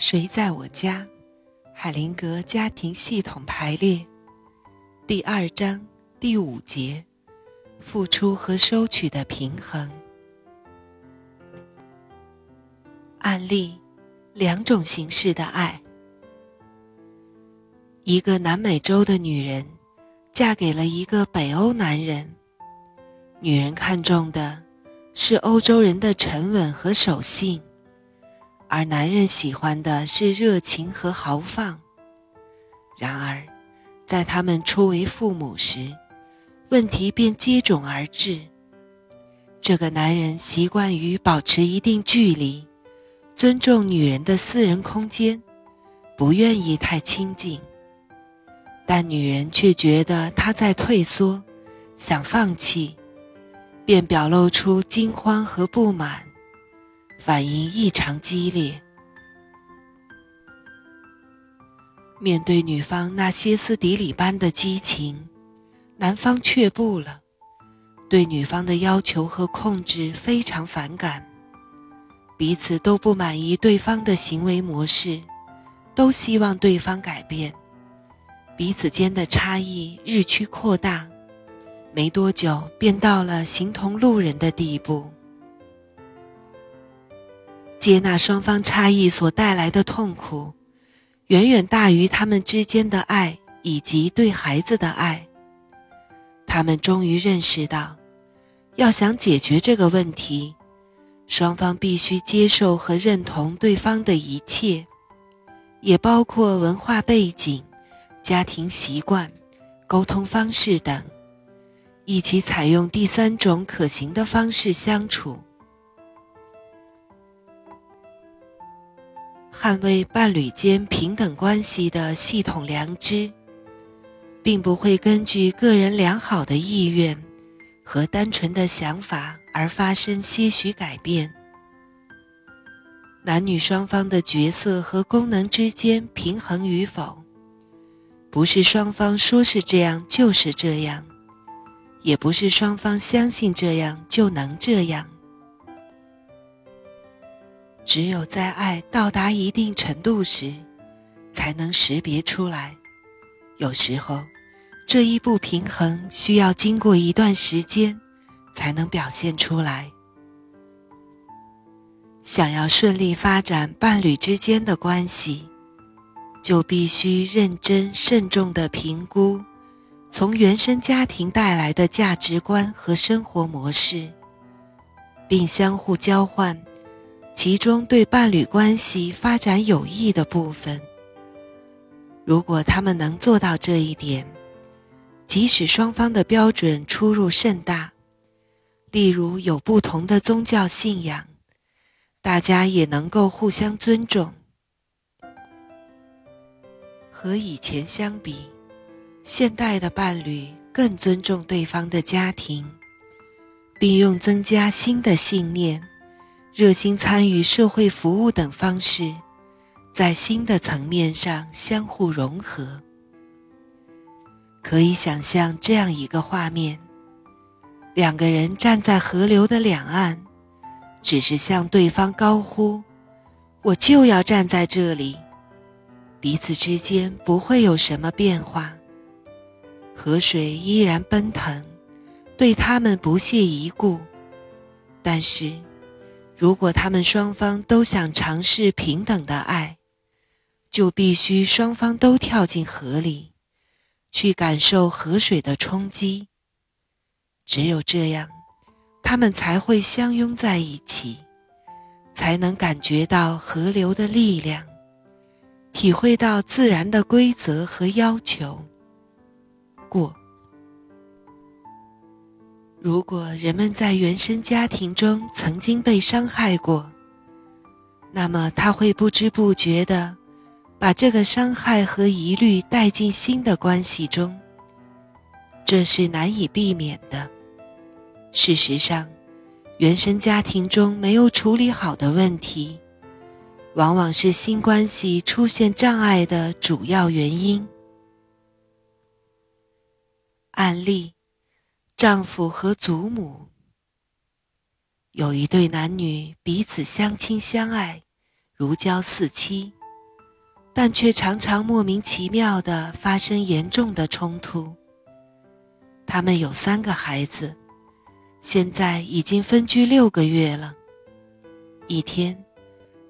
谁在我家？海灵格家庭系统排列，第二章第五节：付出和收取的平衡。案例：两种形式的爱。一个南美洲的女人嫁给了一个北欧男人，女人看重的是欧洲人的沉稳和守信。而男人喜欢的是热情和豪放。然而，在他们初为父母时，问题便接踵而至。这个男人习惯于保持一定距离，尊重女人的私人空间，不愿意太亲近。但女人却觉得他在退缩，想放弃，便表露出惊慌和不满。反应异常激烈。面对女方那歇斯底里般的激情，男方却步了，对女方的要求和控制非常反感，彼此都不满意对方的行为模式，都希望对方改变，彼此间的差异日趋扩大，没多久便到了形同路人的地步。接纳双方差异所带来的痛苦，远远大于他们之间的爱以及对孩子的爱。他们终于认识到，要想解决这个问题，双方必须接受和认同对方的一切，也包括文化背景、家庭习惯、沟通方式等，一起采用第三种可行的方式相处。捍卫伴侣间平等关系的系统良知，并不会根据个人良好的意愿和单纯的想法而发生些许改变。男女双方的角色和功能之间平衡与否，不是双方说是这样就是这样，也不是双方相信这样就能这样。只有在爱到达一定程度时，才能识别出来。有时候，这一不平衡需要经过一段时间，才能表现出来。想要顺利发展伴侣之间的关系，就必须认真慎重地评估从原生家庭带来的价值观和生活模式，并相互交换。其中对伴侣关系发展有益的部分，如果他们能做到这一点，即使双方的标准出入甚大，例如有不同的宗教信仰，大家也能够互相尊重。和以前相比，现代的伴侣更尊重对方的家庭，并用增加新的信念。热心参与社会服务等方式，在新的层面上相互融合。可以想象这样一个画面：两个人站在河流的两岸，只是向对方高呼“我就要站在这里”，彼此之间不会有什么变化，河水依然奔腾，对他们不屑一顾。但是。如果他们双方都想尝试平等的爱，就必须双方都跳进河里，去感受河水的冲击。只有这样，他们才会相拥在一起，才能感觉到河流的力量，体会到自然的规则和要求。过。如果人们在原生家庭中曾经被伤害过，那么他会不知不觉地把这个伤害和疑虑带进新的关系中，这是难以避免的。事实上，原生家庭中没有处理好的问题，往往是新关系出现障碍的主要原因。案例。丈夫和祖母有一对男女，彼此相亲相爱，如胶似漆。但却常常莫名其妙地发生严重的冲突。他们有三个孩子，现在已经分居六个月了。一天，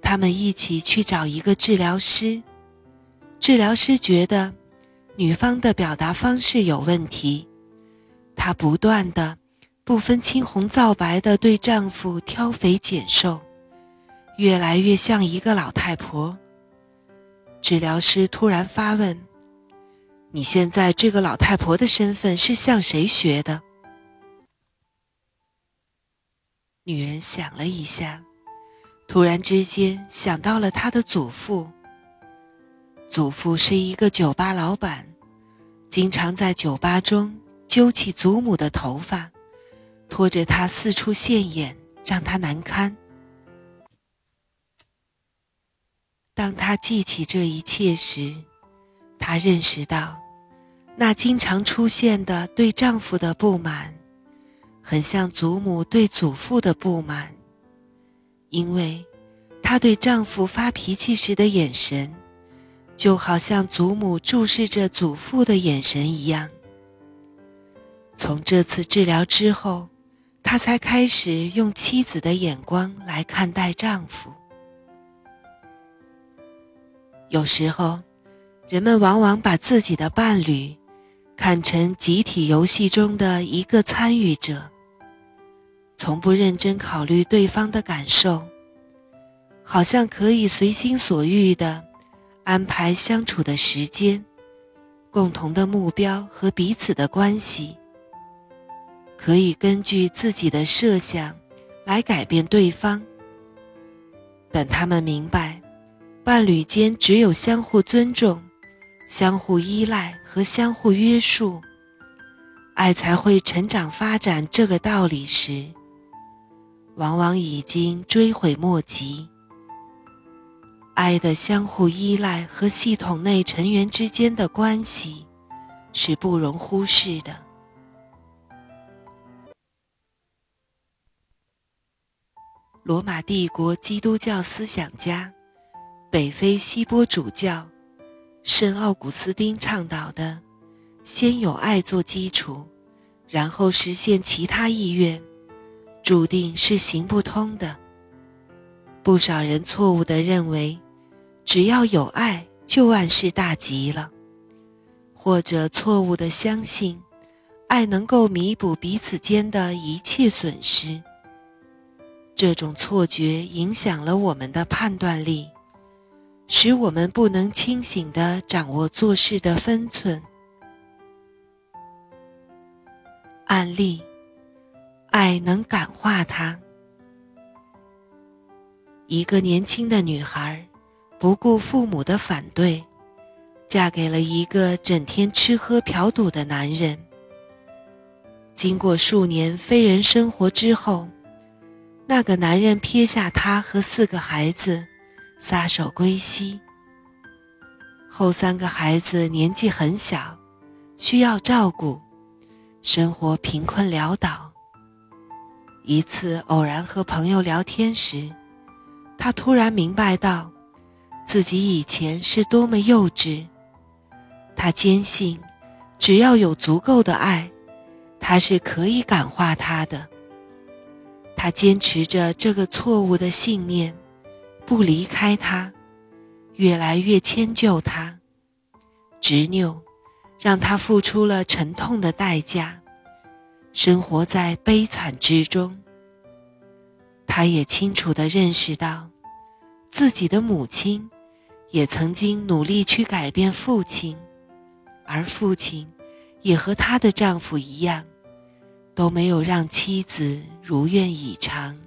他们一起去找一个治疗师，治疗师觉得女方的表达方式有问题，她不断的、不分青红皂白的对丈夫挑肥拣瘦，越来越像一个老太婆。治疗师突然发问：“你现在这个老太婆的身份是向谁学的？”女人想了一下，突然之间想到了她的祖父。祖父是一个酒吧老板，经常在酒吧中揪起祖母的头发，拖着她四处现眼，让她难堪。当她记起这一切时，她认识到，那经常出现的对丈夫的不满，很像祖母对祖父的不满，因为她对丈夫发脾气时的眼神，就好像祖母注视着祖父的眼神一样。从这次治疗之后，她才开始用妻子的眼光来看待丈夫。有时候，人们往往把自己的伴侣看成集体游戏中的一个参与者，从不认真考虑对方的感受，好像可以随心所欲地安排相处的时间、共同的目标和彼此的关系，可以根据自己的设想来改变对方。等他们明白。伴侣间只有相互尊重、相互依赖和相互约束，爱才会成长发展。这个道理时，往往已经追悔莫及。爱的相互依赖和系统内成员之间的关系是不容忽视的。罗马帝国基督教思想家。北非西波主教圣奥古斯丁倡导的“先有爱做基础，然后实现其他意愿”，注定是行不通的。不少人错误地认为，只要有爱就万事大吉了，或者错误地相信爱能够弥补彼此间的一切损失。这种错觉影响了我们的判断力。使我们不能清醒地掌握做事的分寸。案例：爱能感化他。一个年轻的女孩，不顾父母的反对，嫁给了一个整天吃喝嫖赌的男人。经过数年非人生活之后，那个男人撇下她和四个孩子。撒手归西。后三个孩子年纪很小，需要照顾，生活贫困潦倒。一次偶然和朋友聊天时，他突然明白到，自己以前是多么幼稚。他坚信，只要有足够的爱，他是可以感化他的。他坚持着这个错误的信念。不离开他，越来越迁就他，执拗，让他付出了沉痛的代价，生活在悲惨之中。他也清楚地认识到，自己的母亲也曾经努力去改变父亲，而父亲也和她的丈夫一样，都没有让妻子如愿以偿。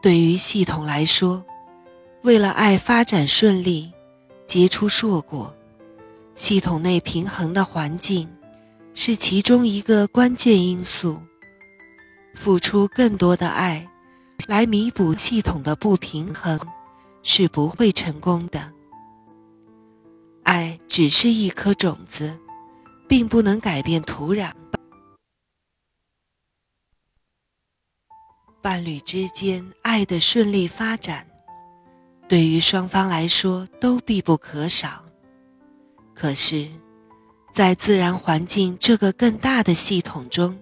对于系统来说，为了爱发展顺利、结出硕果，系统内平衡的环境是其中一个关键因素。付出更多的爱来弥补系统的不平衡是不会成功的。爱只是一颗种子，并不能改变土壤。伴侣之间爱的顺利发展，对于双方来说都必不可少。可是，在自然环境这个更大的系统中，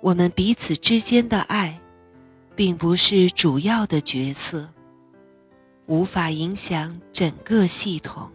我们彼此之间的爱，并不是主要的角色，无法影响整个系统。